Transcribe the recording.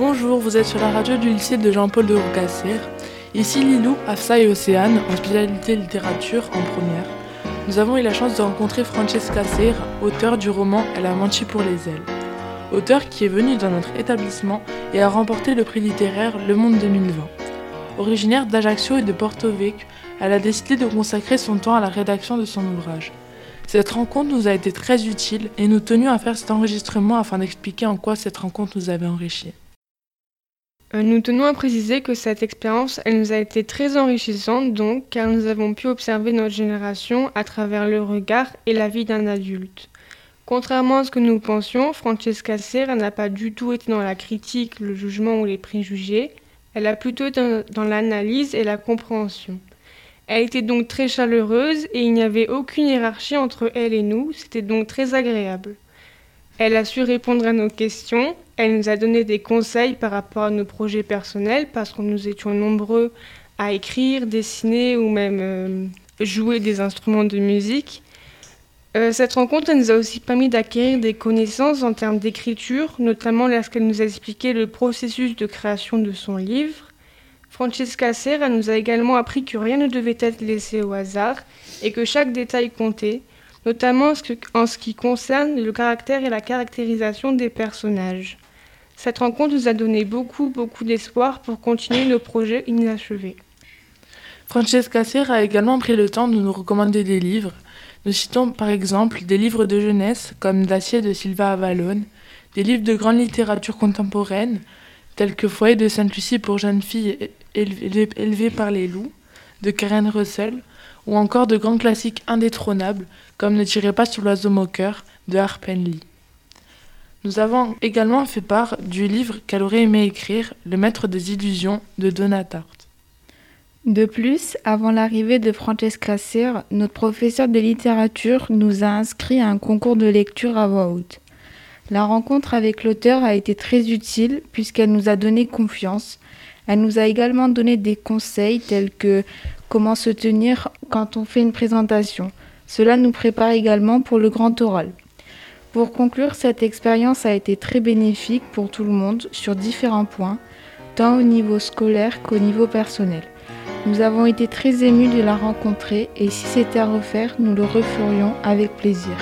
Bonjour, vous êtes sur la radio du lycée de Jean-Paul de Roucassir. Ici Lilou, Afsa et Océane, en spécialité littérature en première. Nous avons eu la chance de rencontrer Francesca Serre, auteur du roman Elle a menti pour les ailes. Auteur qui est venu dans notre établissement et a remporté le prix littéraire Le Monde 2020. Originaire d'Ajaccio et de Porto Vecchio, elle a décidé de consacrer son temps à la rédaction de son ouvrage. Cette rencontre nous a été très utile et nous tenions à faire cet enregistrement afin d'expliquer en quoi cette rencontre nous avait enrichi. Euh, nous tenons à préciser que cette expérience, elle nous a été très enrichissante donc, car nous avons pu observer notre génération à travers le regard et la vie d'un adulte. Contrairement à ce que nous pensions, Francesca Serra n'a pas du tout été dans la critique, le jugement ou les préjugés, elle a plutôt été dans l'analyse et la compréhension. Elle était donc très chaleureuse et il n'y avait aucune hiérarchie entre elle et nous, c'était donc très agréable. Elle a su répondre à nos questions, elle nous a donné des conseils par rapport à nos projets personnels parce que nous étions nombreux à écrire, dessiner ou même euh, jouer des instruments de musique. Euh, cette rencontre nous a aussi permis d'acquérir des connaissances en termes d'écriture, notamment lorsqu'elle nous a expliqué le processus de création de son livre. Francesca Serra nous a également appris que rien ne devait être laissé au hasard et que chaque détail comptait, notamment en ce qui concerne le caractère et la caractérisation des personnages. Cette rencontre nous a donné beaucoup, beaucoup d'espoir pour continuer nos projets inachevés. Francesca Serra a également pris le temps de nous recommander des livres. Nous citons par exemple des livres de jeunesse comme D'acier de Silva Avalone, des livres de grande littérature contemporaine tels que Foyer de Sainte-Lucie pour jeunes filles élevées par les loups de Karen Russell, ou encore de grands classiques indétrônables comme Ne tirez pas sur l'oiseau moqueur de Harper Lee. Nous avons également fait part du livre qu'elle aurait aimé écrire, Le maître des illusions de Donna Tartt. De plus, avant l'arrivée de Francesca Serre, notre professeur de littérature nous a inscrits à un concours de lecture à voix haute. La rencontre avec l'auteur a été très utile puisqu'elle nous a donné confiance. Elle nous a également donné des conseils tels que comment se tenir quand on fait une présentation. Cela nous prépare également pour le grand oral. Pour conclure, cette expérience a été très bénéfique pour tout le monde sur différents points, tant au niveau scolaire qu'au niveau personnel. Nous avons été très émus de la rencontrer et si c'était à refaire, nous le referions avec plaisir.